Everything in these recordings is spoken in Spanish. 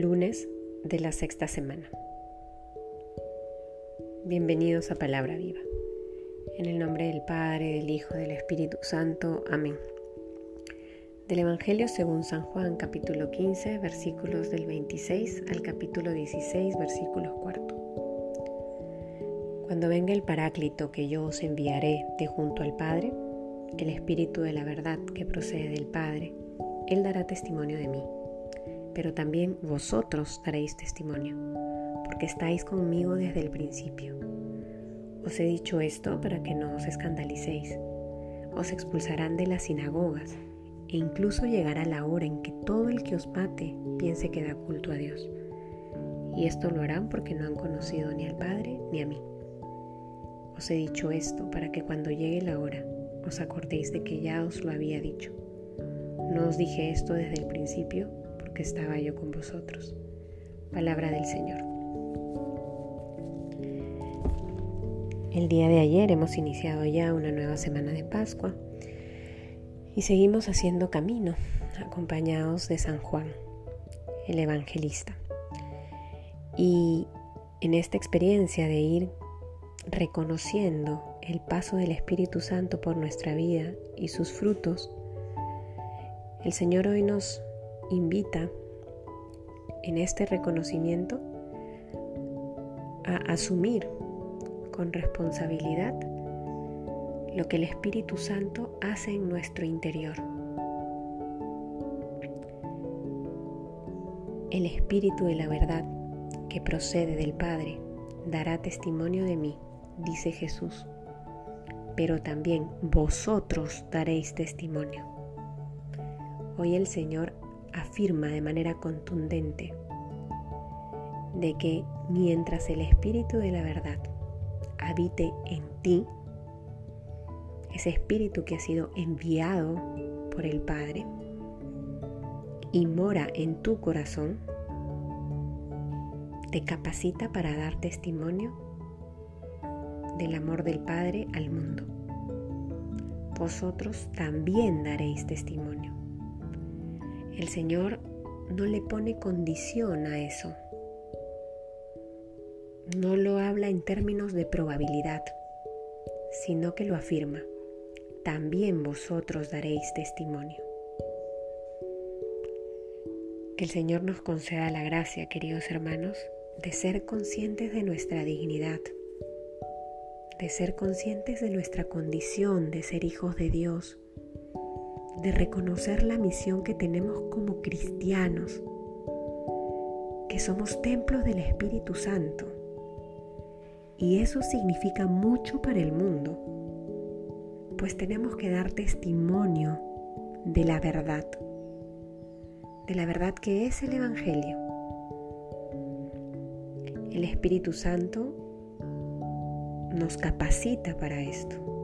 Lunes de la sexta semana. Bienvenidos a Palabra Viva. En el nombre del Padre, del Hijo, del Espíritu Santo. Amén. Del Evangelio según San Juan, capítulo 15, versículos del 26 al capítulo 16, versículos cuarto. Cuando venga el Paráclito que yo os enviaré de junto al Padre, el Espíritu de la verdad que procede del Padre, Él dará testimonio de mí. Pero también vosotros daréis testimonio, porque estáis conmigo desde el principio. Os he dicho esto para que no os escandalicéis. Os expulsarán de las sinagogas e incluso llegará la hora en que todo el que os mate piense que da culto a Dios. Y esto lo harán porque no han conocido ni al Padre ni a mí. Os he dicho esto para que cuando llegue la hora os acordéis de que ya os lo había dicho. No os dije esto desde el principio porque estaba yo con vosotros. Palabra del Señor. El día de ayer hemos iniciado ya una nueva semana de Pascua y seguimos haciendo camino acompañados de San Juan, el evangelista. Y en esta experiencia de ir reconociendo el paso del Espíritu Santo por nuestra vida y sus frutos, el Señor hoy nos invita en este reconocimiento a asumir con responsabilidad lo que el Espíritu Santo hace en nuestro interior. El Espíritu de la verdad que procede del Padre dará testimonio de mí, dice Jesús, pero también vosotros daréis testimonio. Hoy el Señor afirma de manera contundente de que mientras el Espíritu de la verdad habite en ti, ese Espíritu que ha sido enviado por el Padre y mora en tu corazón, te capacita para dar testimonio del amor del Padre al mundo. Vosotros también daréis testimonio. El Señor no le pone condición a eso. No lo habla en términos de probabilidad, sino que lo afirma. También vosotros daréis testimonio. Que el Señor nos conceda la gracia, queridos hermanos, de ser conscientes de nuestra dignidad, de ser conscientes de nuestra condición de ser hijos de Dios, de reconocer la misión que tenemos como cristianos, que somos templos del Espíritu Santo. Y eso significa mucho para el mundo, pues tenemos que dar testimonio de la verdad, de la verdad que es el Evangelio. El Espíritu Santo nos capacita para esto.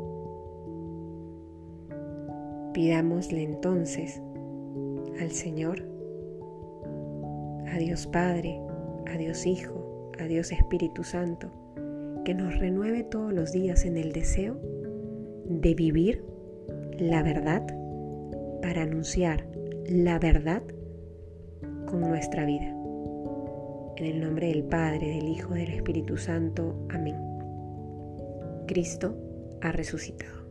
Pidámosle entonces al Señor, a Dios Padre, a Dios Hijo, a Dios Espíritu Santo, que nos renueve todos los días en el deseo de vivir la verdad para anunciar la verdad con nuestra vida. En el nombre del Padre, del Hijo, del Espíritu Santo. Amén. Cristo ha resucitado.